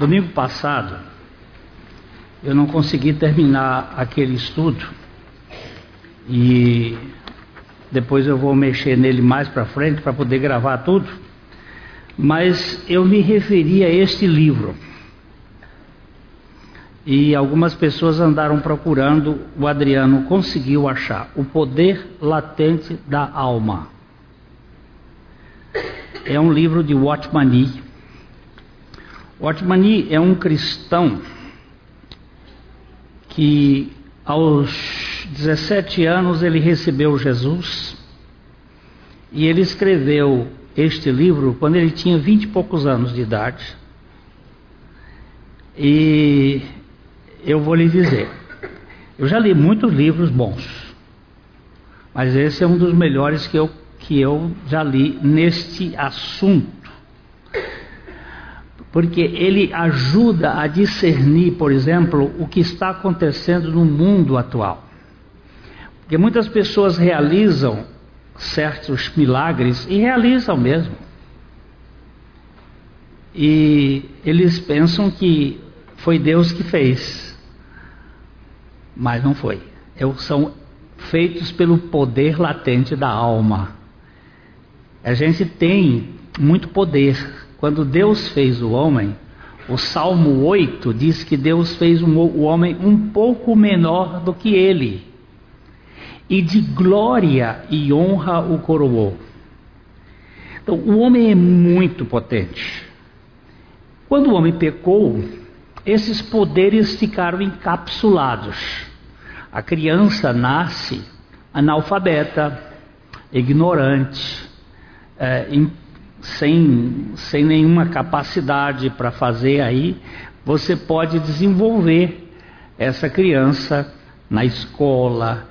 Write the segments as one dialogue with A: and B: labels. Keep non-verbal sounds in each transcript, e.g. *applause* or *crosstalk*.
A: Domingo passado, eu não consegui terminar aquele estudo e depois eu vou mexer nele mais para frente para poder gravar tudo. Mas eu me referi a este livro. E algumas pessoas andaram procurando, o Adriano conseguiu achar O Poder Latente da Alma. É um livro de Watchmani. Watchmani é um cristão que aos 17 anos ele recebeu Jesus e ele escreveu este livro quando ele tinha vinte e poucos anos de idade. E eu vou lhe dizer, eu já li muitos livros bons, mas esse é um dos melhores que eu, que eu já li neste assunto. Porque ele ajuda a discernir, por exemplo, o que está acontecendo no mundo atual. Porque muitas pessoas realizam certos milagres e realizam mesmo. E eles pensam que foi Deus que fez, mas não foi. São feitos pelo poder latente da alma. A gente tem muito poder. Quando Deus fez o homem, o Salmo 8 diz que Deus fez o homem um pouco menor do que ele e de glória e honra o coroou. Então, o homem é muito potente. Quando o homem pecou, esses poderes ficaram encapsulados. A criança nasce analfabeta, ignorante, é, sem, sem nenhuma capacidade para fazer aí, você pode desenvolver essa criança na escola,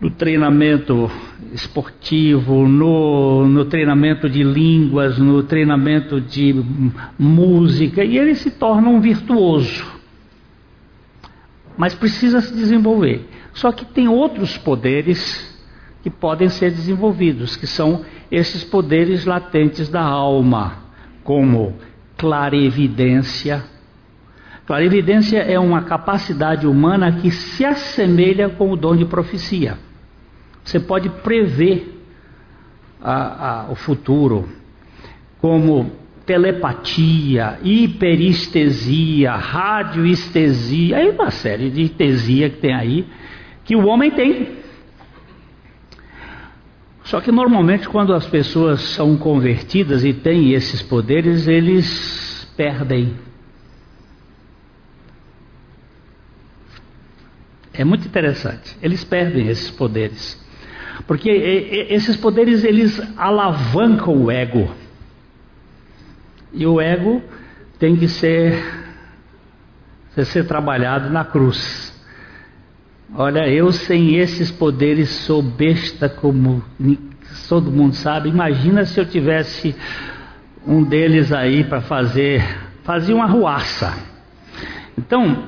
A: no treinamento esportivo, no, no treinamento de línguas, no treinamento de música, e ele se torna um virtuoso. Mas precisa se desenvolver. Só que tem outros poderes que podem ser desenvolvidos, que são esses poderes latentes da alma, como clarevidência, Clarividência é uma capacidade humana que se assemelha com o dom de profecia. Você pode prever a, a, o futuro, como telepatia, hiperestesia, radioestesia, aí uma série de estesia que tem aí, que o homem tem. Só que normalmente quando as pessoas são convertidas e têm esses poderes, eles perdem. É muito interessante. Eles perdem esses poderes. Porque esses poderes eles alavancam o ego. E o ego tem que ser, ser trabalhado na cruz. Olha, eu sem esses poderes sou besta como todo mundo sabe. Imagina se eu tivesse um deles aí para fazer, fazer uma ruaça. Então,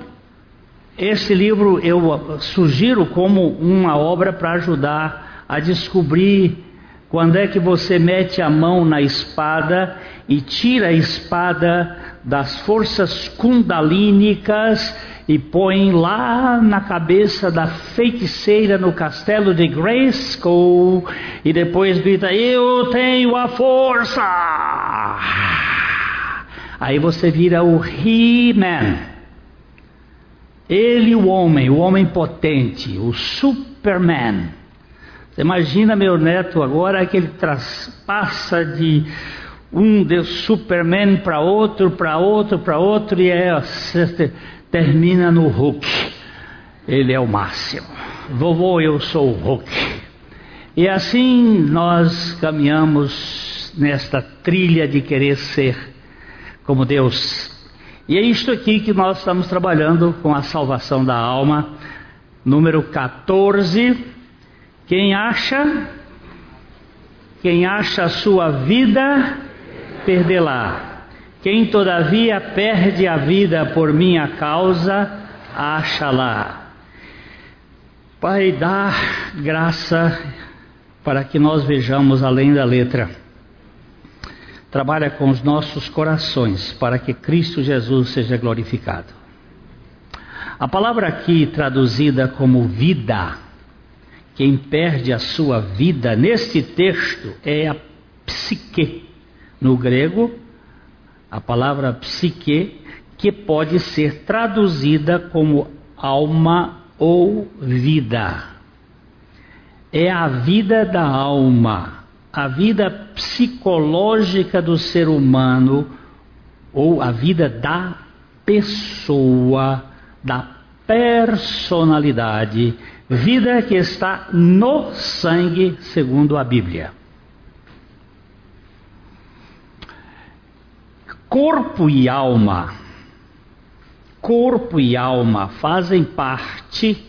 A: esse livro eu sugiro como uma obra para ajudar a descobrir quando é que você mete a mão na espada e tira a espada das forças kundalínicas e põe lá na cabeça da feiticeira no castelo de Grayskull e depois grita: Eu tenho a força! Aí você vira o He-Man. Ele, o homem, o homem potente, o Superman. Você imagina meu neto agora que ele passa de um de Superman para outro, para outro, para outro e é, termina no Hulk. Ele é o máximo. Vovô, eu sou o Hulk. E assim nós caminhamos nesta trilha de querer ser como Deus. E é isto aqui que nós estamos trabalhando com a salvação da alma, número 14 quem acha, quem acha a sua vida, perdê-la. Quem todavia perde a vida por minha causa, acha-la. Pai, dá graça para que nós vejamos além da letra. trabalha com os nossos corações para que Cristo Jesus seja glorificado. A palavra aqui traduzida como vida, quem perde a sua vida neste texto é a psique. No grego, a palavra psique, que pode ser traduzida como alma ou vida. É a vida da alma a vida psicológica do ser humano ou a vida da pessoa, da personalidade, vida que está no sangue, segundo a Bíblia. Corpo e alma, corpo e alma fazem parte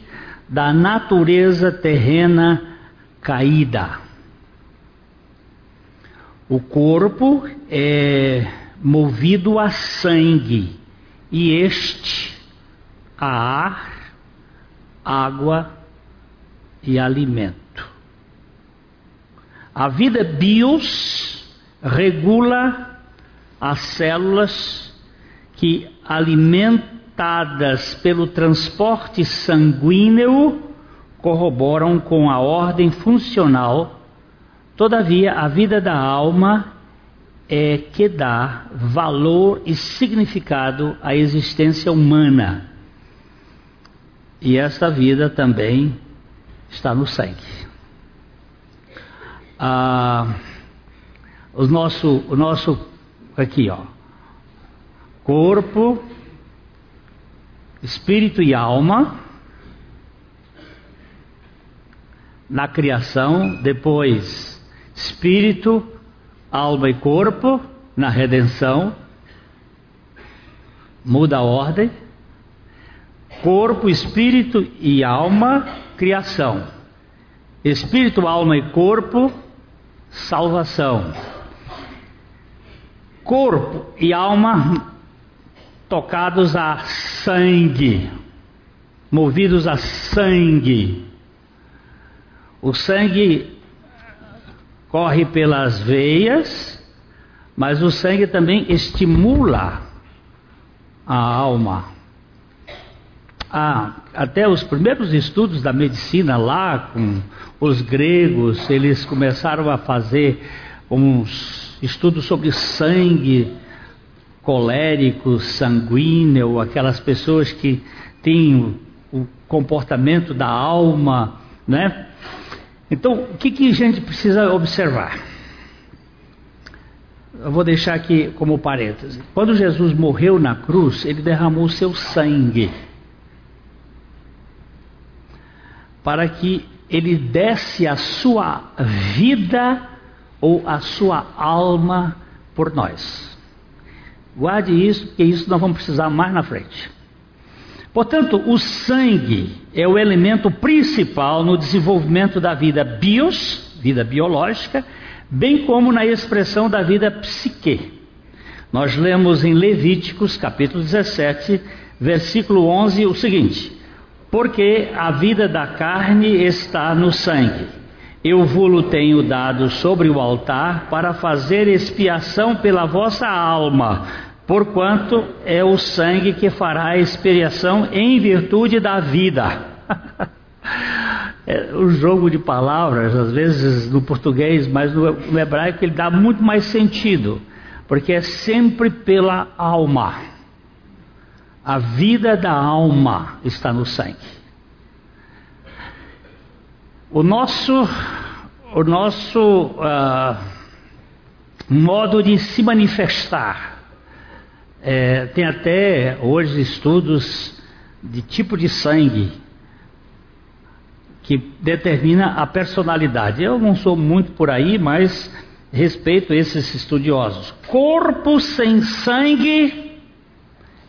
A: da natureza terrena caída. O corpo é movido a sangue e este a ar, água e alimento. A vida bios regula as células que alimentadas pelo transporte sanguíneo corroboram com a ordem funcional Todavia, a vida da alma é que dá valor e significado à existência humana. E esta vida também está no sangue. Ah, o nosso, o nosso aqui, ó, corpo, espírito e alma. Na criação, depois espírito, alma e corpo. Na redenção, muda a ordem, corpo, espírito e alma, criação, espírito, alma e corpo, salvação, corpo e alma tocados a sangue, movidos a sangue. O sangue corre pelas veias, mas o sangue também estimula a alma. Ah, até os primeiros estudos da medicina lá com os gregos, eles começaram a fazer uns estudos sobre sangue colérico, sanguíneo, aquelas pessoas que têm o comportamento da alma, né? Então, o que, que a gente precisa observar? Eu vou deixar aqui como parêntese. Quando Jesus morreu na cruz, ele derramou seu sangue para que ele desse a sua vida ou a sua alma por nós. Guarde isso, porque isso nós vamos precisar mais na frente. Portanto, o sangue é o elemento principal no desenvolvimento da vida bios, vida biológica, bem como na expressão da vida psique. Nós lemos em Levíticos, capítulo 17, versículo 11, o seguinte: Porque a vida da carne está no sangue. Eu vou-lo tenho dado sobre o altar para fazer expiação pela vossa alma porquanto é o sangue que fará expiação em virtude da vida. *laughs* é, o jogo de palavras, às vezes no português, mas no hebraico ele dá muito mais sentido, porque é sempre pela alma. A vida da alma está no sangue. O nosso, o nosso uh, modo de se manifestar é, tem até hoje estudos de tipo de sangue que determina a personalidade. Eu não sou muito por aí, mas respeito esses estudiosos. Corpo sem sangue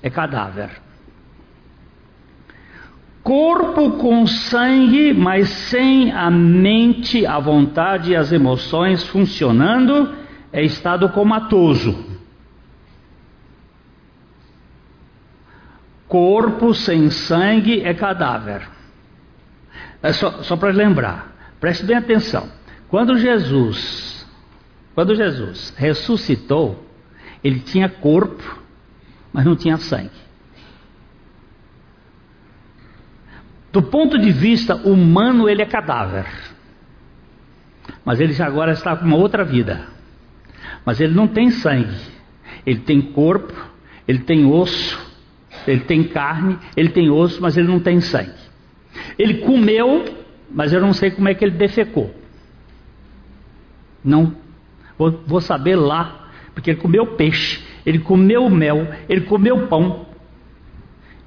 A: é cadáver. Corpo com sangue, mas sem a mente, a vontade e as emoções funcionando, é estado comatoso. Corpo sem sangue é cadáver. É só, só para lembrar, preste bem atenção. Quando Jesus Quando Jesus ressuscitou, ele tinha corpo, mas não tinha sangue. Do ponto de vista humano, ele é cadáver. Mas ele agora está com uma outra vida. Mas ele não tem sangue. Ele tem corpo, ele tem osso, ele tem carne, ele tem osso, mas ele não tem sangue. Ele comeu, mas eu não sei como é que ele defecou. Não, vou, vou saber lá, porque ele comeu peixe, ele comeu mel, ele comeu pão,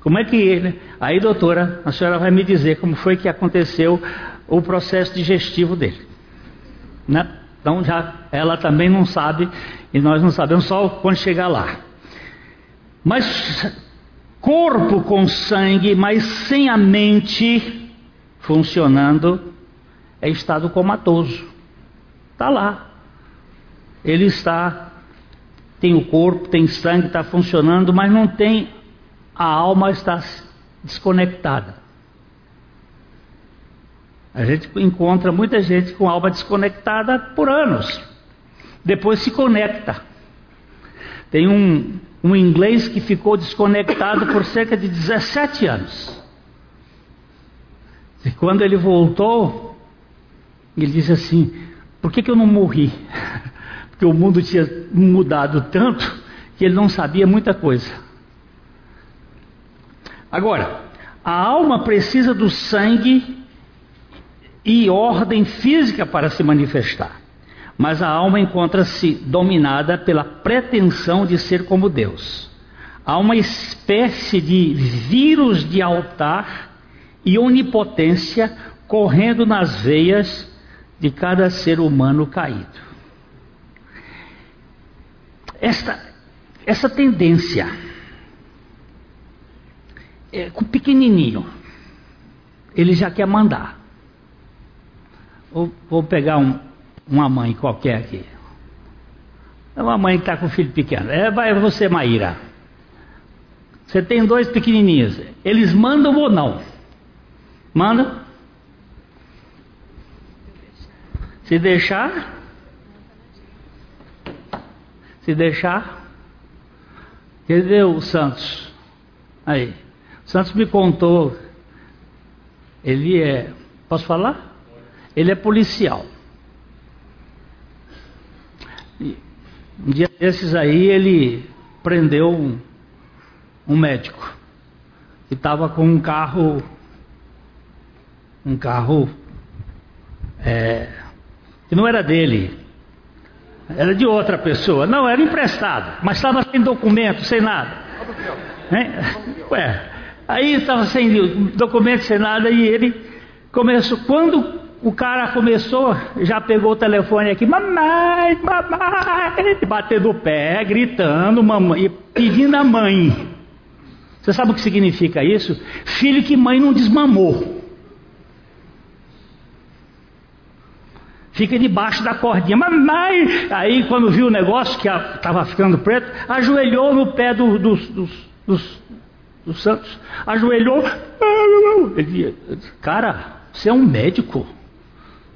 A: como é que ele. Aí, doutora, a senhora vai me dizer como foi que aconteceu o processo digestivo dele. Né? Então, já ela também não sabe, e nós não sabemos só quando chegar lá. Mas corpo com sangue, mas sem a mente funcionando, é estado comatoso. Está lá. Ele está, tem o corpo, tem sangue, está funcionando, mas não tem a alma está desconectada. A gente encontra muita gente com alma desconectada por anos. Depois se conecta. Tem um, um inglês que ficou desconectado por cerca de 17 anos. E quando ele voltou, ele disse assim: Por que, que eu não morri? *laughs* Porque o mundo tinha mudado tanto que ele não sabia muita coisa. Agora, a alma precisa do sangue e ordem física para se manifestar. Mas a alma encontra-se dominada pela pretensão de ser como Deus. Há uma espécie de vírus de altar e onipotência correndo nas veias de cada ser humano caído. Esta, essa tendência é, com pequenininho, ele já quer mandar. Vou, vou pegar um, uma mãe qualquer aqui. É uma mãe que está com filho pequeno. É, vai você, Maíra. Você tem dois pequenininhos. Eles mandam ou não? Manda? Se deixar? Se deixar? Cadê o Santos? Aí. Santos me contou, ele é, posso falar? Ele é policial. E um dia desses aí ele prendeu um, um médico que estava com um carro, um carro é, que não era dele, era de outra pessoa, não era emprestado, mas estava sem documento, sem nada. Hein? Ué, Aí estava sem documento, sem nada, e ele começou. Quando o cara começou, já pegou o telefone aqui, mamãe, mamãe, batendo o pé, gritando, mamãe, pedindo a mãe. Você sabe o que significa isso? Filho que mãe não desmamou. Fica debaixo da cordinha, mamãe. Aí quando viu o negócio que estava ficando preto, ajoelhou no pé do, dos, dos, dos dos Santos, ajoelhou. Ele disse, cara, você é um médico.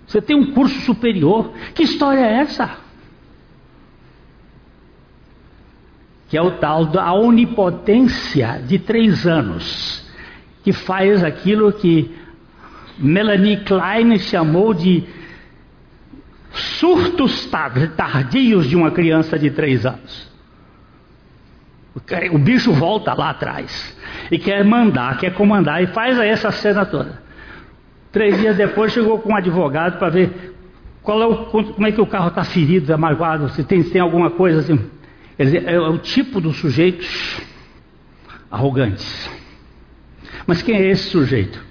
A: Você tem um curso superior. Que história é essa? Que é o tal da onipotência de três anos, que faz aquilo que Melanie Klein chamou de surtos tardios de uma criança de três anos. O bicho volta lá atrás e quer mandar, quer comandar e faz essa cena toda. Três dias depois chegou com um advogado para ver qual é o, como é que o carro está ferido, magoado, se tem, tem alguma coisa assim. É, é o tipo dos sujeitos arrogantes. Mas quem é esse sujeito?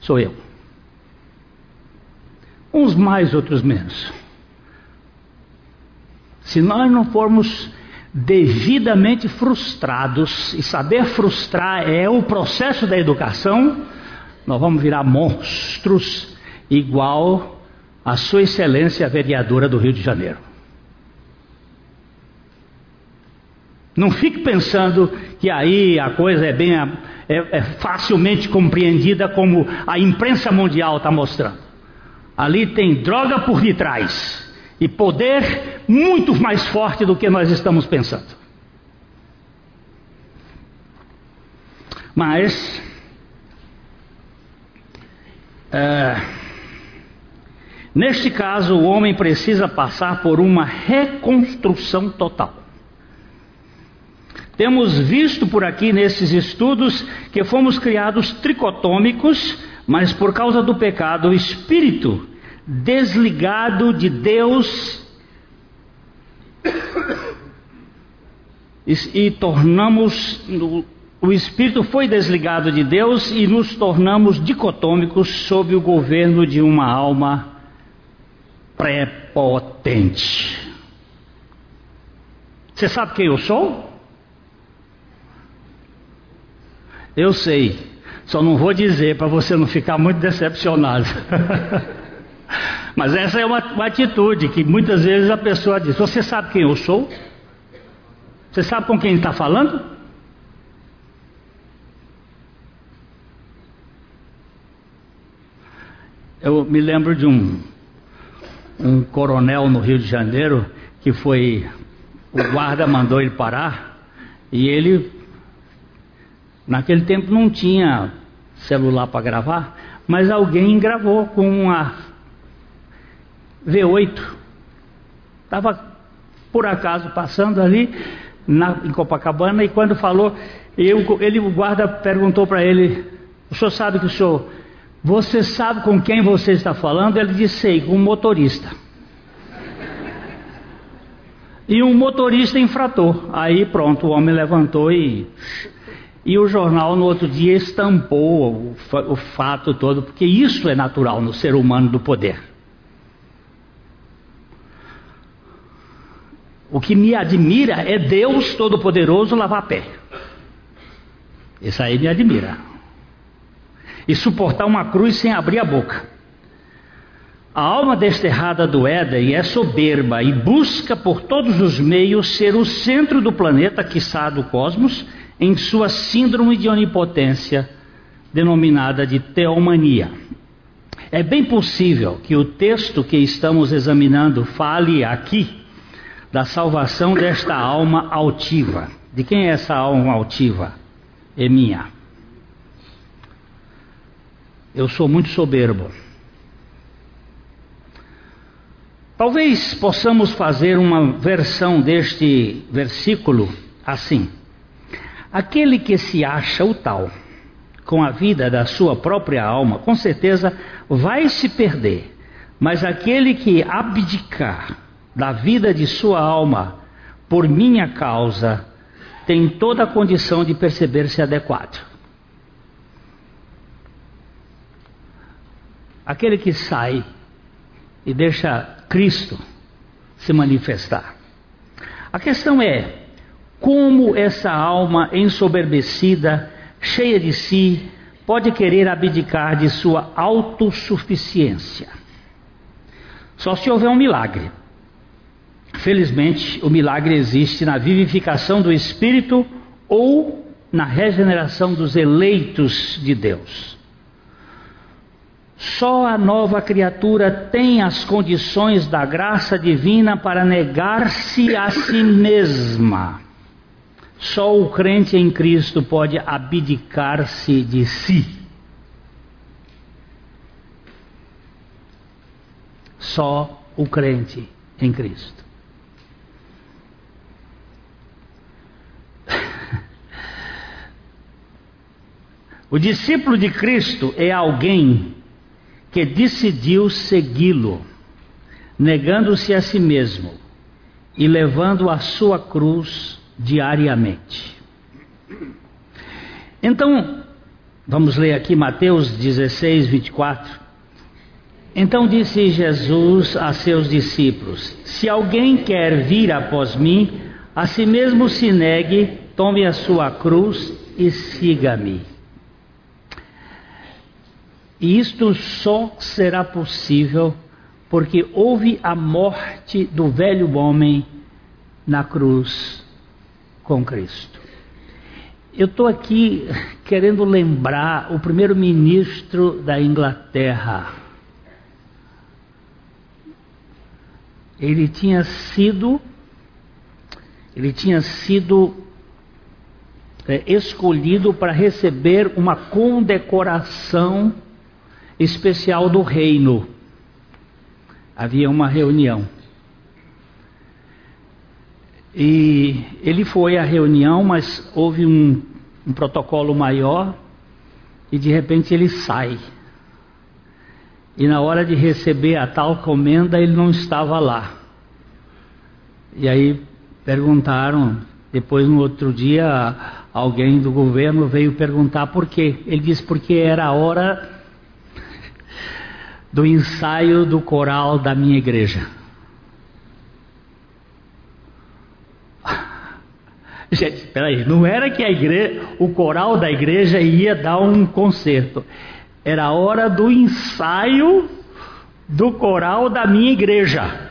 A: Sou eu. Uns mais, outros menos. Se nós não formos devidamente frustrados, e saber frustrar é o processo da educação, nós vamos virar monstros igual a Sua Excelência a vereadora do Rio de Janeiro. Não fique pensando que aí a coisa é bem é, é facilmente compreendida como a imprensa mundial está mostrando. Ali tem droga por detrás e poder muito mais forte do que nós estamos pensando. Mas, é, neste caso, o homem precisa passar por uma reconstrução total. Temos visto por aqui nesses estudos que fomos criados tricotômicos, mas por causa do pecado, o espírito desligado de Deus e, e tornamos o espírito foi desligado de Deus e nos tornamos dicotômicos sob o governo de uma alma prepotente. Você sabe quem eu sou? Eu sei, só não vou dizer para você não ficar muito decepcionado. *laughs* Mas essa é uma, uma atitude que muitas vezes a pessoa diz: Você sabe quem eu sou? Você sabe com quem está falando? Eu me lembro de um, um coronel no Rio de Janeiro que foi. O guarda mandou ele parar e ele. Naquele tempo não tinha celular para gravar, mas alguém gravou com uma V8. Estava por acaso passando ali na, em Copacabana e quando falou, eu, ele, o guarda perguntou para ele: O senhor sabe que o senhor você sabe com quem você está falando? Ele disse: Sei, com um motorista. E um motorista infrator. Aí pronto, o homem levantou e. E o jornal no outro dia estampou o, o fato todo, porque isso é natural no ser humano do poder. O que me admira é Deus Todo-Poderoso lavar pé. Isso aí me admira e suportar uma cruz sem abrir a boca. A alma desterrada do Éden é soberba e busca por todos os meios ser o centro do planeta, quiçá do cosmos, em sua síndrome de onipotência, denominada de teomania. É bem possível que o texto que estamos examinando fale aqui da salvação desta alma altiva. De quem é essa alma altiva? É minha. Eu sou muito soberbo. Talvez possamos fazer uma versão deste versículo assim: Aquele que se acha o tal, com a vida da sua própria alma, com certeza vai se perder, mas aquele que abdicar da vida de sua alma por minha causa, tem toda a condição de perceber-se adequado. aquele que sai e deixa Cristo se manifestar. A questão é como essa alma ensoberbecida, cheia de si, pode querer abdicar de sua autossuficiência. Só se houver um milagre. Felizmente, o milagre existe na vivificação do espírito ou na regeneração dos eleitos de Deus. Só a nova criatura tem as condições da graça divina para negar-se a si mesma. Só o crente em Cristo pode abdicar-se de si. Só o crente em Cristo. O discípulo de Cristo é alguém que decidiu segui-lo, negando-se a si mesmo e levando a sua cruz diariamente. Então, vamos ler aqui Mateus 16, 24. Então disse Jesus a seus discípulos: Se alguém quer vir após mim, a si mesmo se negue, tome a sua cruz e siga-me. E isto só será possível porque houve a morte do velho homem na cruz com Cristo. Eu estou aqui querendo lembrar o primeiro-ministro da Inglaterra, ele tinha sido ele tinha sido é, escolhido para receber uma condecoração especial do reino. Havia uma reunião. E ele foi à reunião, mas houve um, um protocolo maior e de repente ele sai. E na hora de receber a tal comenda, ele não estava lá. E aí perguntaram, depois no outro dia, alguém do governo veio perguntar por quê. Ele disse porque era a hora do ensaio do coral da minha igreja. *laughs* Gente, espera aí, não era que igreja, o coral da igreja ia dar um concerto. Era a hora do ensaio do coral da minha igreja.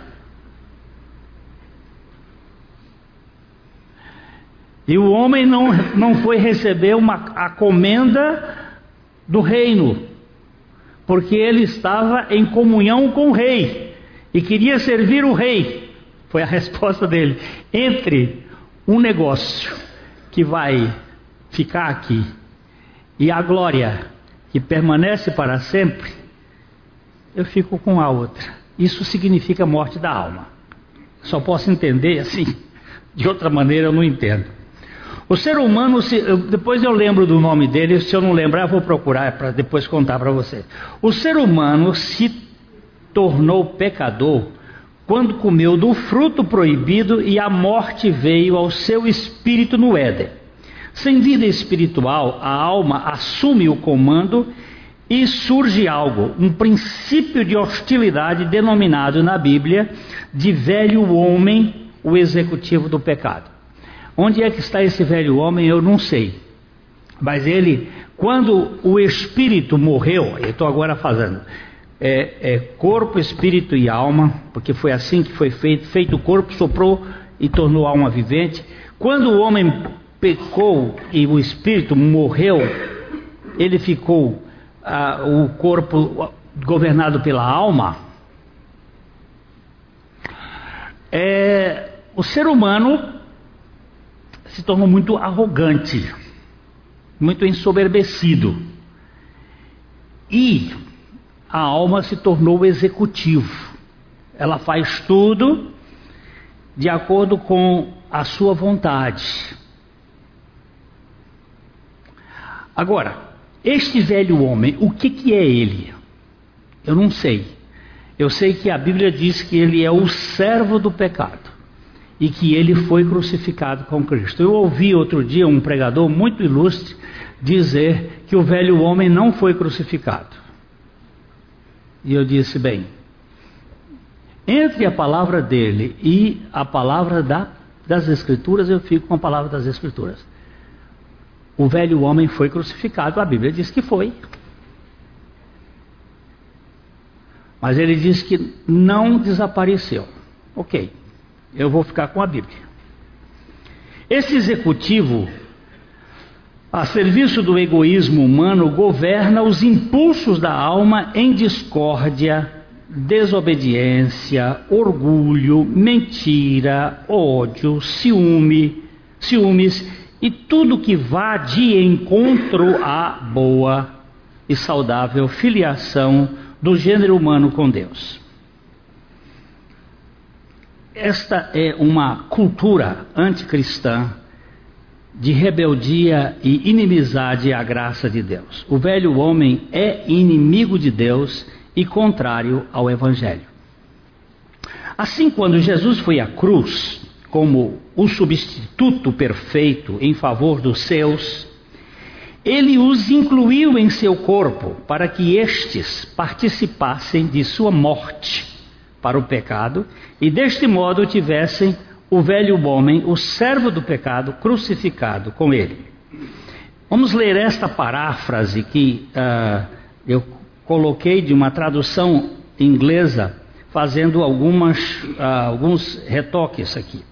A: E o homem não, não foi receber uma, a comenda do reino, porque ele estava em comunhão com o rei e queria servir o rei. Foi a *laughs* resposta dele. Entre um negócio que vai ficar aqui e a glória que permanece para sempre, eu fico com a outra. Isso significa morte da alma. Só posso entender assim. De outra maneira eu não entendo. O ser humano, se, depois eu lembro do nome dele, se eu não lembrar, eu vou procurar para depois contar para você. O ser humano se tornou pecador quando comeu do fruto proibido e a morte veio ao seu espírito no Éden. Sem vida espiritual, a alma assume o comando e surge algo, um princípio de hostilidade denominado na Bíblia de velho homem, o executivo do pecado. Onde é que está esse velho homem? Eu não sei. Mas ele, quando o espírito morreu, eu estou agora fazendo, é, é, corpo, espírito e alma, porque foi assim que foi feito, feito o corpo, soprou e tornou a alma vivente. Quando o homem pecou e o espírito morreu, ele ficou ah, o corpo governado pela alma. É, o ser humano se tornou muito arrogante, muito ensoberbecido. E a alma se tornou executivo. Ela faz tudo de acordo com a sua vontade. Agora, este velho homem, o que, que é ele? Eu não sei. Eu sei que a Bíblia diz que ele é o servo do pecado e que ele foi crucificado com Cristo. Eu ouvi outro dia um pregador muito ilustre dizer que o velho homem não foi crucificado. E eu disse: bem, entre a palavra dele e a palavra da, das Escrituras, eu fico com a palavra das Escrituras. O velho homem foi crucificado, a Bíblia diz que foi. Mas ele diz que não desapareceu. Ok. Eu vou ficar com a Bíblia. Esse executivo, a serviço do egoísmo humano, governa os impulsos da alma em discórdia, desobediência, orgulho, mentira, ódio, ciúme, ciúmes e tudo que vá de encontro à boa e saudável filiação do gênero humano com Deus. Esta é uma cultura anticristã de rebeldia e inimizade à graça de Deus. O velho homem é inimigo de Deus e contrário ao Evangelho. Assim, quando Jesus foi à cruz como o substituto perfeito em favor dos seus, ele os incluiu em seu corpo para que estes participassem de sua morte para o pecado e deste modo tivessem o velho homem, o servo do pecado, crucificado com ele. Vamos ler esta paráfrase que uh, eu coloquei de uma tradução inglesa, fazendo algumas, uh, alguns retoques aqui.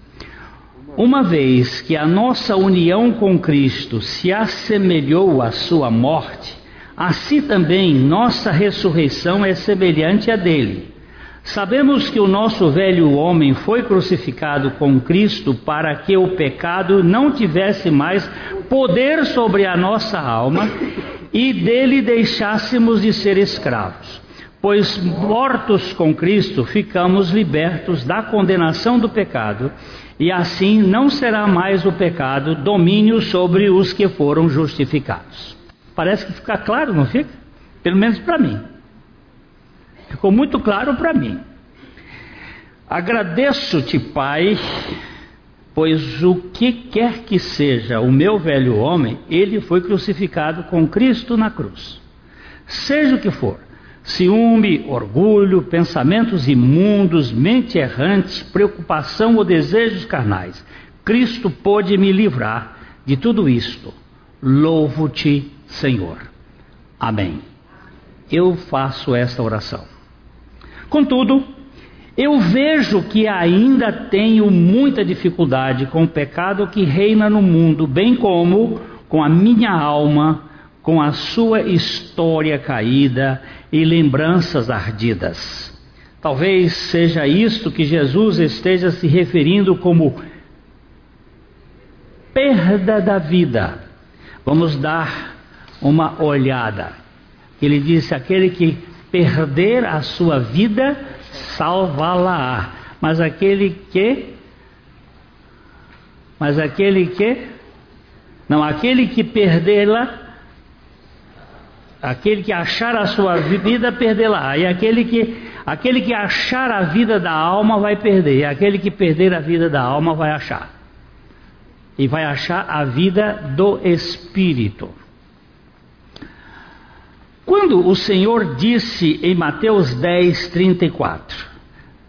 A: Uma vez que a nossa união com Cristo se assemelhou à sua morte, assim também nossa ressurreição é semelhante à dele Sabemos que o nosso velho homem foi crucificado com Cristo para que o pecado não tivesse mais poder sobre a nossa alma e dele deixássemos de ser escravos. Pois mortos com Cristo, ficamos libertos da condenação do pecado, e assim não será mais o pecado domínio sobre os que foram justificados. Parece que fica claro, não fica? Pelo menos para mim. Ficou muito claro para mim. Agradeço-te, Pai, pois o que quer que seja o meu velho homem, ele foi crucificado com Cristo na cruz. Seja o que for, ciúme, orgulho, pensamentos imundos, mente errante, preocupação ou desejos carnais, Cristo pôde me livrar de tudo isto. Louvo-te, Senhor. Amém. Eu faço esta oração. Contudo, eu vejo que ainda tenho muita dificuldade com o pecado que reina no mundo, bem como com a minha alma, com a sua história caída e lembranças ardidas. Talvez seja isto que Jesus esteja se referindo como perda da vida. Vamos dar uma olhada. Ele disse: aquele que perder a sua vida, salvá-la. Mas aquele que mas aquele que não, aquele que perdê-la, aquele que achar a sua vida, perdê-la. E aquele que aquele que achar a vida da alma vai perder. E aquele que perder a vida da alma vai achar. E vai achar a vida do espírito. Quando o Senhor disse em Mateus 10, 34: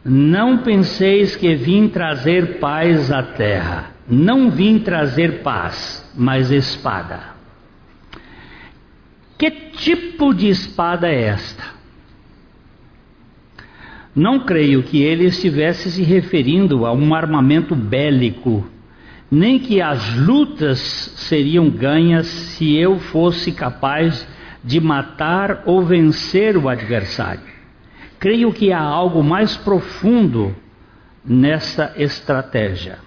A: Não penseis que vim trazer paz à terra, não vim trazer paz, mas espada. Que tipo de espada é esta? Não creio que ele estivesse se referindo a um armamento bélico, nem que as lutas seriam ganhas se eu fosse capaz de de matar ou vencer o adversário. Creio que há algo mais profundo nessa estratégia.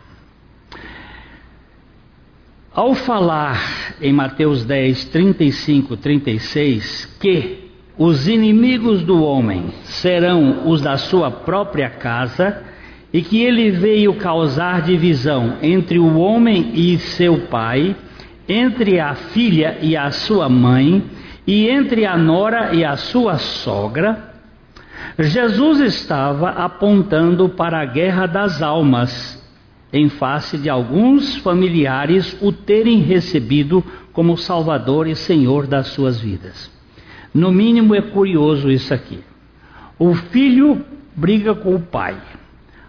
A: Ao falar em Mateus 10, 35, 36, que os inimigos do homem serão os da sua própria casa, e que ele veio causar divisão entre o homem e seu pai, entre a filha e a sua mãe, e entre a nora e a sua sogra, Jesus estava apontando para a guerra das almas, em face de alguns familiares o terem recebido como Salvador e Senhor das suas vidas. No mínimo é curioso isso aqui. O filho briga com o pai,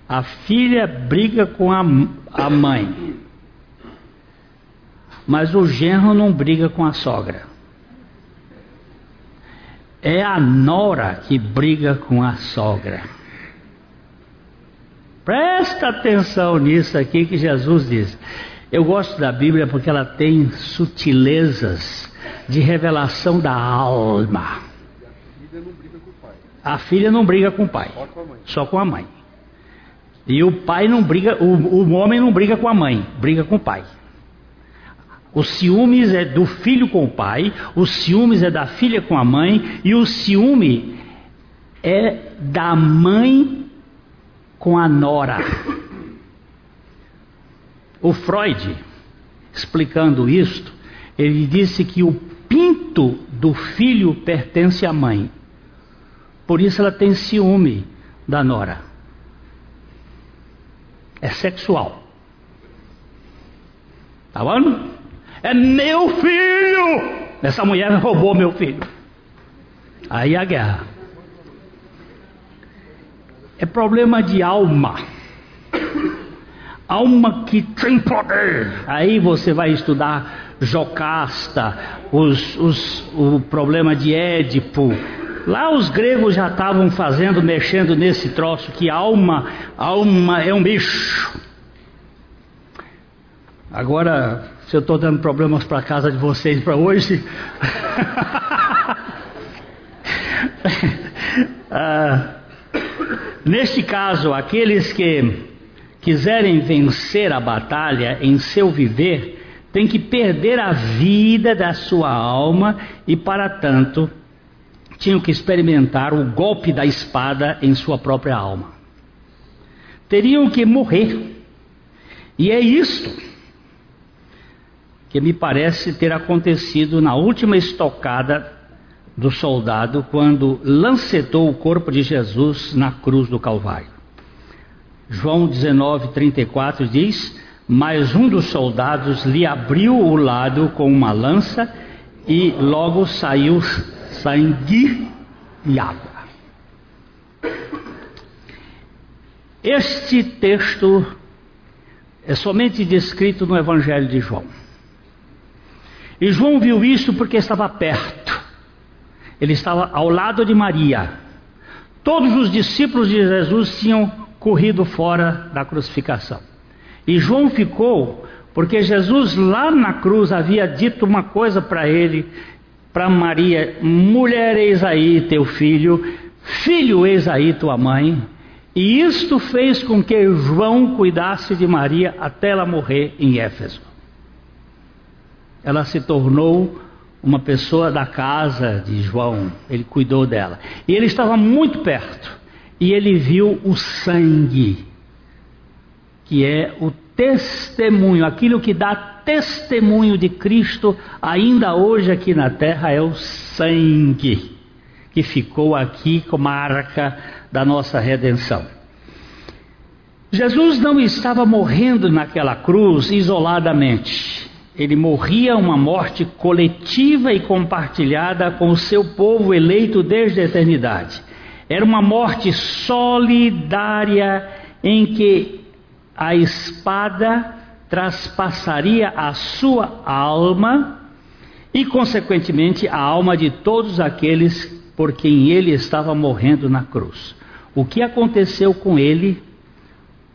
A: a filha briga com a, a mãe, mas o genro não briga com a sogra. É a nora que briga com a sogra. Presta atenção nisso aqui que Jesus diz. Eu gosto da Bíblia porque ela tem sutilezas de revelação da alma. A filha não briga com o pai, só com a mãe. E o pai não briga, o, o homem não briga com a mãe, briga com o pai. O ciúmes é do filho com o pai, o ciúmes é da filha com a mãe, e o ciúme é da mãe com a nora. O Freud, explicando isto, ele disse que o pinto do filho pertence à mãe. Por isso ela tem ciúme da nora. É sexual. Tá bom? É meu filho! Essa mulher roubou meu filho. Aí a guerra. É problema de alma. Alma que tem poder. Aí você vai estudar Jocasta, os, os, o problema de Édipo. Lá os gregos já estavam fazendo, mexendo nesse troço que alma, alma é um bicho. Agora se eu estou dando problemas para a casa de vocês para hoje. *laughs* ah, Neste caso, aqueles que quiserem vencer a batalha em seu viver, têm que perder a vida da sua alma e, para tanto, tinham que experimentar o golpe da espada em sua própria alma. Teriam que morrer. E é isto que me parece ter acontecido na última estocada do soldado quando lancetou o corpo de Jesus na cruz do Calvário. João 19:34 diz: Mas um dos soldados lhe abriu o lado com uma lança e logo saiu sangue e água. Este texto é somente descrito no Evangelho de João. E João viu isso porque estava perto. Ele estava ao lado de Maria. Todos os discípulos de Jesus tinham corrido fora da crucificação. E João ficou porque Jesus lá na cruz havia dito uma coisa para ele, para Maria: mulher, eis aí teu filho, filho, eis aí tua mãe. E isto fez com que João cuidasse de Maria até ela morrer em Éfeso ela se tornou uma pessoa da casa de João, ele cuidou dela. E ele estava muito perto, e ele viu o sangue, que é o testemunho, aquilo que dá testemunho de Cristo ainda hoje aqui na terra é o sangue que ficou aqui como marca da nossa redenção. Jesus não estava morrendo naquela cruz isoladamente ele morria uma morte coletiva e compartilhada com o seu povo eleito desde a eternidade. Era uma morte solidária em que a espada traspassaria a sua alma e, consequentemente, a alma de todos aqueles por quem ele estava morrendo na cruz. O que aconteceu com ele,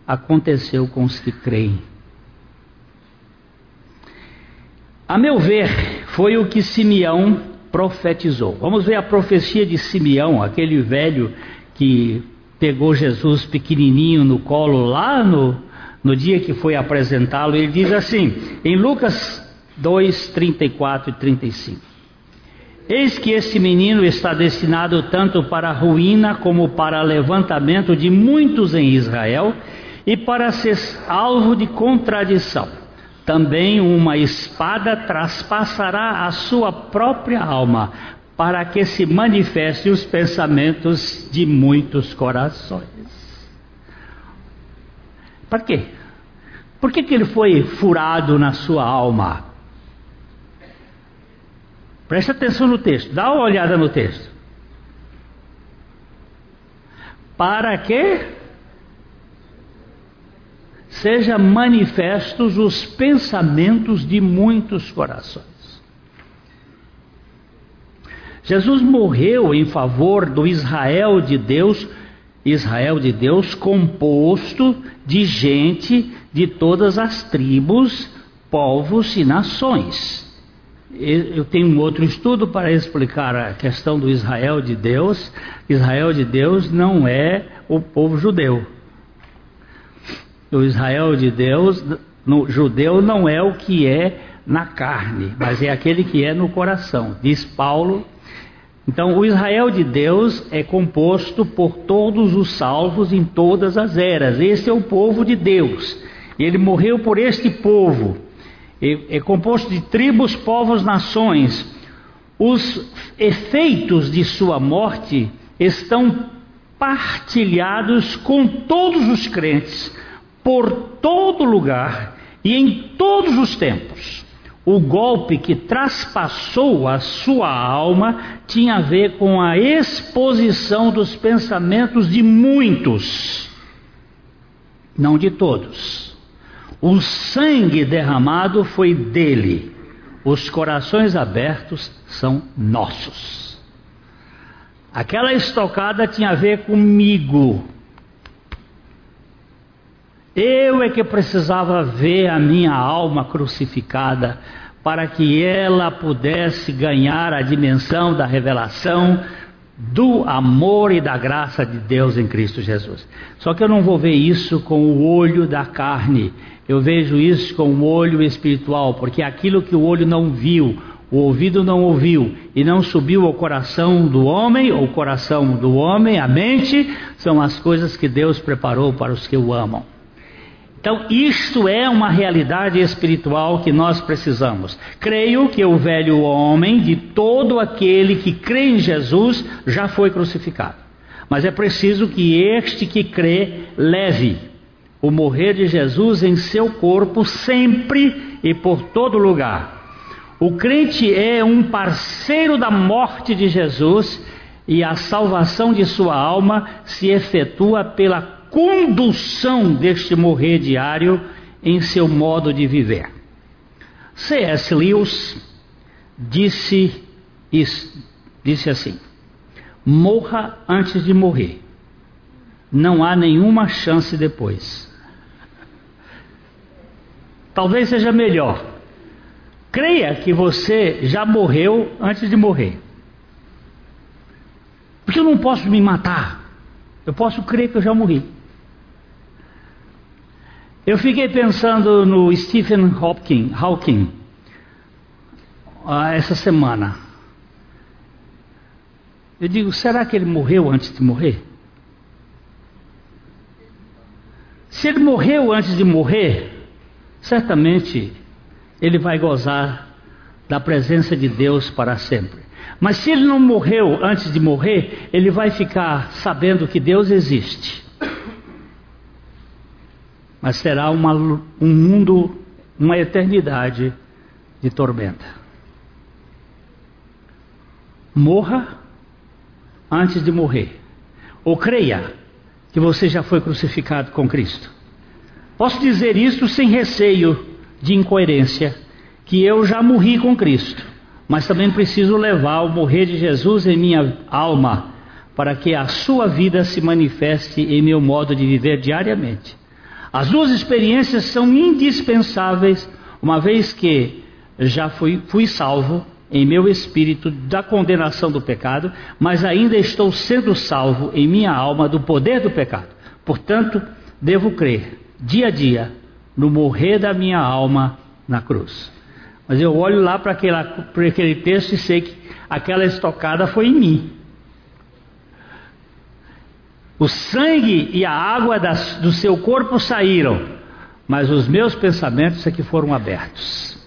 A: aconteceu com os que creem. A meu ver, foi o que Simeão profetizou. Vamos ver a profecia de Simeão, aquele velho que pegou Jesus pequenininho no colo lá no, no dia que foi apresentá-lo. Ele diz assim, em Lucas 2, 34 e 35. Eis que esse menino está destinado tanto para a ruína como para levantamento de muitos em Israel e para ser alvo de contradição também uma espada traspassará a sua própria alma, para que se manifestem os pensamentos de muitos corações. Para quê? Por que, que ele foi furado na sua alma? Preste atenção no texto, dá uma olhada no texto. Para que seja manifestos os pensamentos de muitos corações. Jesus morreu em favor do Israel de Deus, Israel de Deus composto de gente de todas as tribos, povos e nações. Eu tenho um outro estudo para explicar a questão do Israel de Deus. Israel de Deus não é o povo judeu. O Israel de Deus, no judeu, não é o que é na carne, mas é aquele que é no coração, diz Paulo. Então, o Israel de Deus é composto por todos os salvos em todas as eras. Esse é o povo de Deus. Ele morreu por este povo. É composto de tribos, povos, nações. Os efeitos de sua morte estão partilhados com todos os crentes por todo lugar e em todos os tempos. O golpe que traspassou a sua alma tinha a ver com a exposição dos pensamentos de muitos, não de todos. O sangue derramado foi dele, os corações abertos são nossos. Aquela estocada tinha a ver comigo, eu é que precisava ver a minha alma crucificada para que ela pudesse ganhar a dimensão da revelação do amor e da graça de Deus em Cristo Jesus. Só que eu não vou ver isso com o olho da carne, eu vejo isso com o olho espiritual, porque aquilo que o olho não viu, o ouvido não ouviu e não subiu ao coração do homem, ou coração do homem, a mente, são as coisas que Deus preparou para os que o amam. Então, isto é uma realidade espiritual que nós precisamos. Creio que o velho homem, de todo aquele que crê em Jesus, já foi crucificado. Mas é preciso que este que crê leve o morrer de Jesus em seu corpo sempre e por todo lugar. O crente é um parceiro da morte de Jesus e a salvação de sua alma se efetua pela condução deste morrer diário em seu modo de viver. C.S. Lewis disse, disse assim: morra antes de morrer, não há nenhuma chance depois. Talvez seja melhor. Creia que você já morreu antes de morrer. Porque eu não posso me matar. Eu posso crer que eu já morri. Eu fiquei pensando no Stephen Hawking, Hawking ah, essa semana. Eu digo, será que ele morreu antes de morrer? Se ele morreu antes de morrer, certamente ele vai gozar da presença de Deus para sempre. Mas se ele não morreu antes de morrer, ele vai ficar sabendo que Deus existe mas será uma, um mundo, uma eternidade de tormenta. Morra antes de morrer, ou creia que você já foi crucificado com Cristo. Posso dizer isso sem receio de incoerência, que eu já morri com Cristo, mas também preciso levar o morrer de Jesus em minha alma, para que a sua vida se manifeste em meu modo de viver diariamente. As duas experiências são indispensáveis, uma vez que já fui, fui salvo em meu espírito da condenação do pecado, mas ainda estou sendo salvo em minha alma do poder do pecado. Portanto, devo crer dia a dia no morrer da minha alma na cruz. Mas eu olho lá para aquele texto e sei que aquela estocada foi em mim. O sangue e a água das, do seu corpo saíram, mas os meus pensamentos é que foram abertos.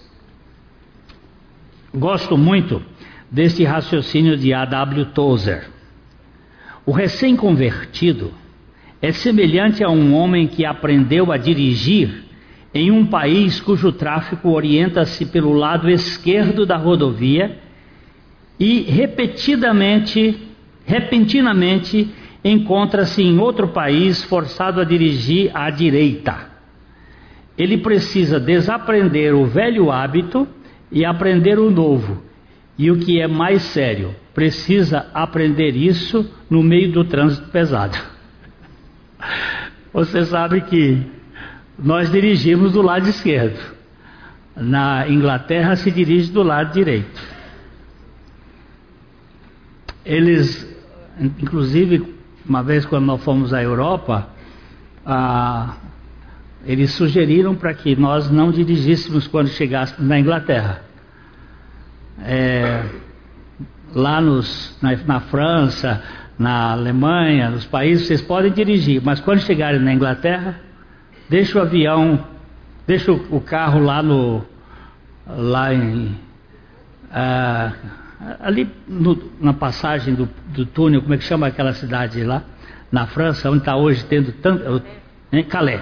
A: Gosto muito deste raciocínio de A.W. Tozer. O recém-convertido é semelhante a um homem que aprendeu a dirigir em um país cujo tráfego orienta-se pelo lado esquerdo da rodovia e repetidamente, repentinamente, encontra-se em outro país forçado a dirigir à direita. Ele precisa desaprender o velho hábito e aprender o novo. E o que é mais sério, precisa aprender isso no meio do trânsito pesado. *laughs* Você sabe que nós dirigimos do lado esquerdo. Na Inglaterra se dirige do lado direito. Eles, inclusive, uma vez quando nós fomos à Europa, ah, eles sugeriram para que nós não dirigíssemos quando chegássemos na Inglaterra. É, lá nos, na, na, França, na Alemanha, nos países, vocês podem dirigir, mas quando chegarem na Inglaterra, deixa o avião, deixa o, o carro lá no, lá em, ah, ali no, na passagem do, do, túnel, como é que chama aquela cidade lá, na França, onde está hoje tendo tanto. Em Calais.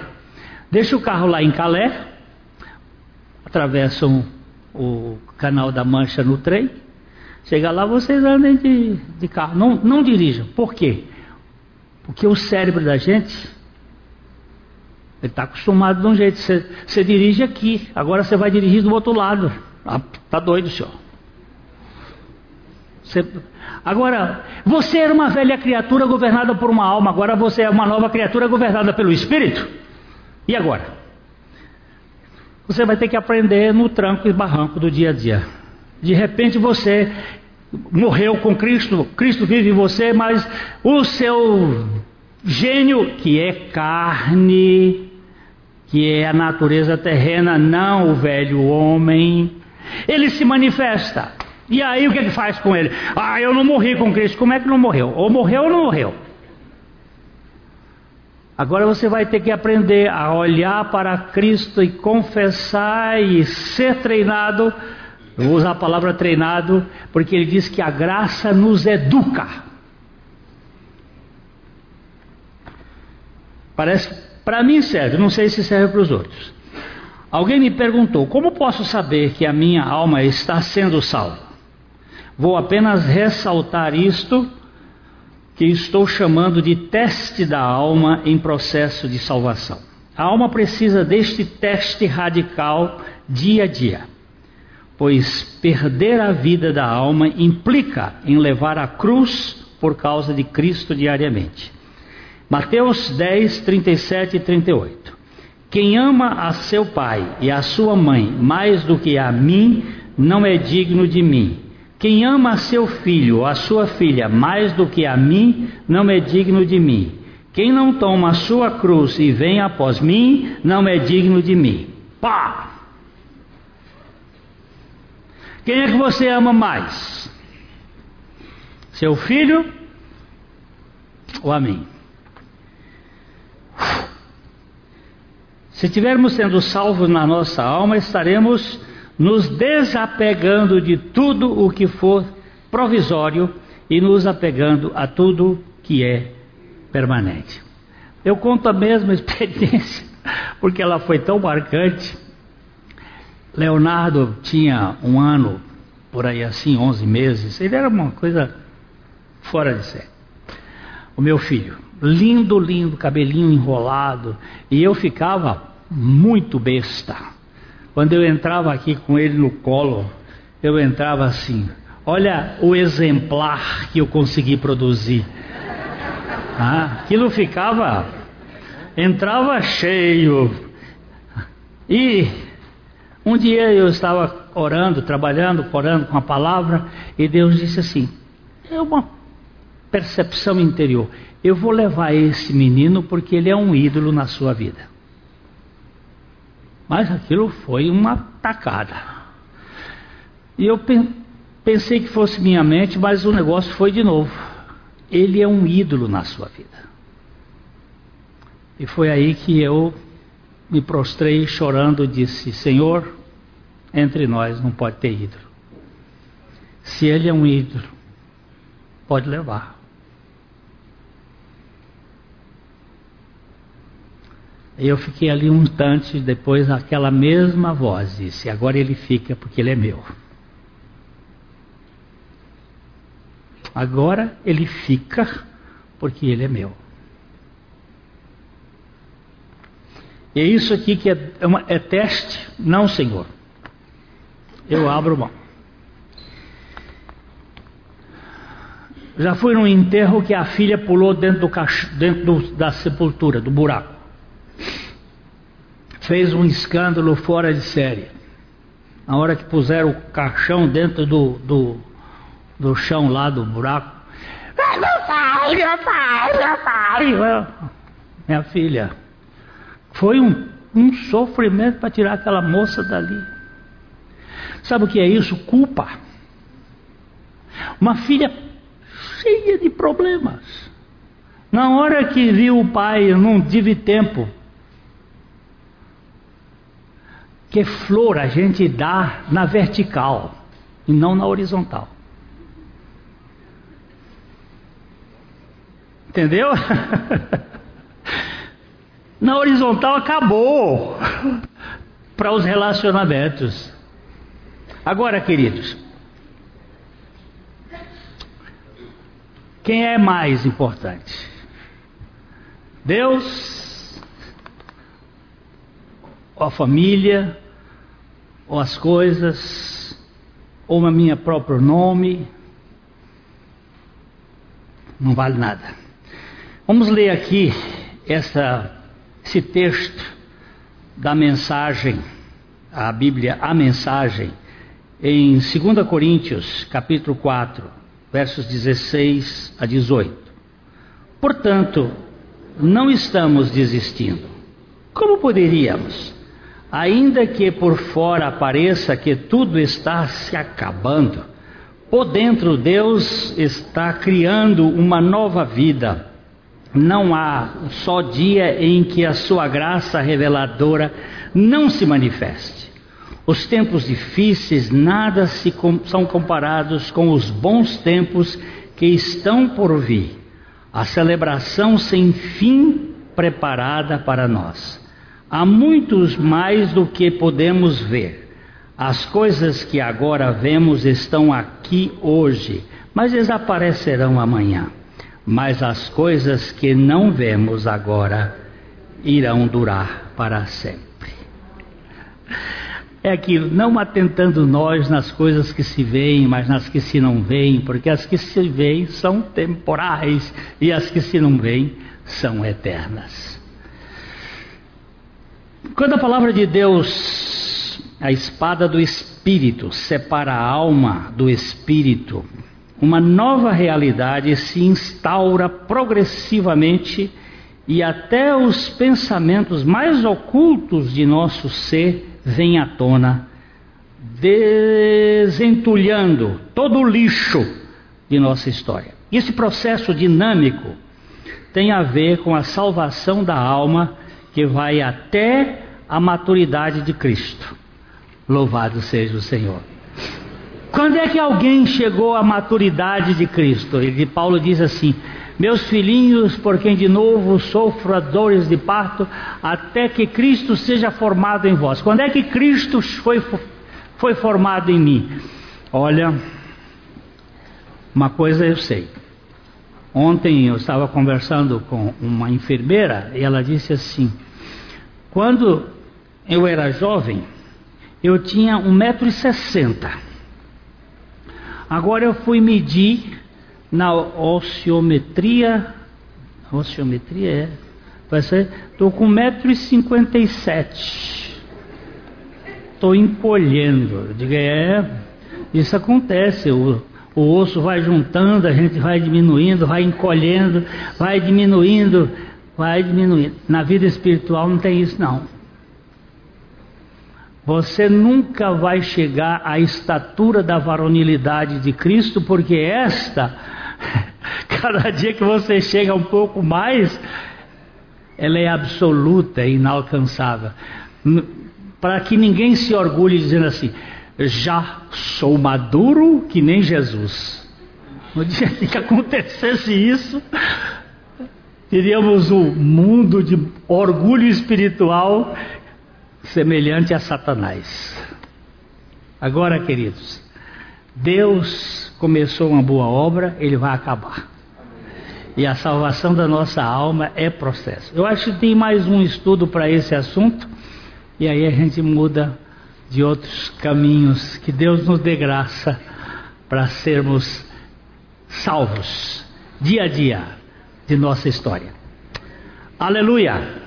A: Deixa o carro lá em Calais, atravessam o canal da Mancha no trem. Chega lá, vocês andem de, de carro. Não, não dirijam. Por quê? Porque o cérebro da gente ele está acostumado de um jeito. Você, você dirige aqui, agora você vai dirigir do outro lado. Ah, tá doido, senhor. Você... Agora, você era uma velha criatura governada por uma alma, agora você é uma nova criatura governada pelo Espírito. E agora? Você vai ter que aprender no tranco e barranco do dia a dia. De repente você morreu com Cristo, Cristo vive em você, mas o seu gênio, que é carne, que é a natureza terrena, não o velho homem, ele se manifesta. E aí o que ele faz com ele? Ah, eu não morri com Cristo. Como é que não morreu? Ou morreu ou não morreu? Agora você vai ter que aprender a olhar para Cristo e confessar e ser treinado. Eu vou usar a palavra treinado, porque ele diz que a graça nos educa. Parece, para mim serve, não sei se serve para os outros. Alguém me perguntou: como posso saber que a minha alma está sendo salva? Vou apenas ressaltar isto que estou chamando de teste da alma em processo de salvação. A alma precisa deste teste radical dia a dia, pois perder a vida da alma implica em levar a cruz por causa de Cristo diariamente. Mateus 10, 37 e 38. Quem ama a seu pai e a sua mãe mais do que a mim, não é digno de mim. Quem ama seu filho ou a sua filha mais do que a mim, não é digno de mim. Quem não toma a sua cruz e vem após mim, não é digno de mim. Pá! Quem é que você ama mais? Seu filho ou a mim? Se estivermos sendo salvos na nossa alma, estaremos nos desapegando de tudo o que for provisório e nos apegando a tudo que é permanente. Eu conto a mesma *laughs* experiência, porque ela foi tão marcante. Leonardo tinha um ano, por aí assim, 11 meses, ele era uma coisa fora de série. O meu filho, lindo, lindo, cabelinho enrolado, e eu ficava muito besta. Quando eu entrava aqui com ele no colo, eu entrava assim: olha o exemplar que eu consegui produzir. *laughs* Ah, aquilo ficava, entrava cheio. E um dia eu estava orando, trabalhando, orando com a palavra, e Deus disse assim: é uma percepção interior. Eu vou levar esse menino porque ele é um ídolo na sua vida. Mas aquilo foi uma tacada. E eu pensei que fosse minha mente, mas o negócio foi de novo. Ele é um ídolo na sua vida. E foi aí que eu me prostrei chorando e disse: Senhor, entre nós não pode ter ídolo. Se ele é um ídolo, pode levar. Eu fiquei ali um instante, depois aquela mesma voz disse: Agora ele fica porque ele é meu. Agora ele fica porque ele é meu. E é isso aqui que é, é, uma, é teste? Não, Senhor. Eu abro mão. Já fui num enterro que a filha pulou dentro, do, dentro do, da sepultura, do buraco fez um escândalo fora de série. Na hora que puseram o caixão dentro do, do, do chão lá do buraco. Meu pai, meu pai, meu pai. Minha filha. Foi um, um sofrimento para tirar aquela moça dali. Sabe o que é isso? Culpa. Uma filha cheia de problemas. Na hora que viu o pai, não tive tempo que flor a gente dá na vertical e não na horizontal. Entendeu? *laughs* na horizontal acabou *laughs* para os relacionamentos. Agora, queridos, quem é mais importante? Deus ou a família, ou as coisas, ou o meu próprio nome, não vale nada. Vamos ler aqui essa, esse texto da mensagem, a Bíblia, a mensagem, em 2 Coríntios, capítulo 4, versos 16 a 18. Portanto, não estamos desistindo. Como poderíamos? Ainda que por fora pareça que tudo está se acabando, por dentro Deus está criando uma nova vida. Não há só dia em que a sua graça reveladora não se manifeste. Os tempos difíceis nada se com, são comparados com os bons tempos que estão por vir. A celebração sem fim preparada para nós. Há muitos mais do que podemos ver. As coisas que agora vemos estão aqui hoje, mas desaparecerão amanhã. Mas as coisas que não vemos agora irão durar para sempre. É aquilo, não atentando nós nas coisas que se veem, mas nas que se não veem, porque as que se veem são temporais e as que se não veem são eternas. Quando a palavra de Deus, a espada do Espírito, separa a alma do Espírito, uma nova realidade se instaura progressivamente e até os pensamentos mais ocultos de nosso ser vêm à tona, desentulhando todo o lixo de nossa história. Esse processo dinâmico tem a ver com a salvação da alma que vai até a maturidade de Cristo. Louvado seja o Senhor. Quando é que alguém chegou à maturidade de Cristo? Ele, Paulo diz assim: Meus filhinhos, por quem de novo sofro dores de parto, até que Cristo seja formado em vós. Quando é que Cristo foi, foi formado em mim? Olha, uma coisa eu sei. Ontem eu estava conversando com uma enfermeira e ela disse assim: quando eu era jovem, eu tinha 1,60m. Agora eu fui medir na ociometria. Ociometria é. Vai ser. Estou com 1,57m. Estou encolhendo. Eu digo, é. Isso acontece. O, o osso vai juntando, a gente vai diminuindo, vai encolhendo, vai diminuindo vai diminuindo. Na vida espiritual não tem isso não. Você nunca vai chegar à estatura da varonilidade de Cristo, porque esta, *laughs* cada dia que você chega um pouco mais, ela é absoluta e inalcançável. Para que ninguém se orgulhe dizendo assim, já sou maduro que nem Jesus. No dia que acontecesse isso, teríamos um mundo de orgulho espiritual semelhante a Satanás. Agora, queridos, Deus começou uma boa obra, ele vai acabar. E a salvação da nossa alma é processo. Eu acho que tem mais um estudo para esse assunto, e aí a gente muda de outros caminhos. Que Deus nos dê graça para sermos salvos dia a dia de nossa história. Aleluia!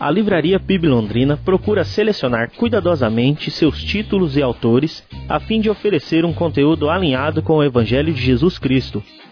B: A Livraria PIB Londrina procura selecionar cuidadosamente seus títulos e autores a fim de oferecer um conteúdo alinhado com o Evangelho de Jesus Cristo.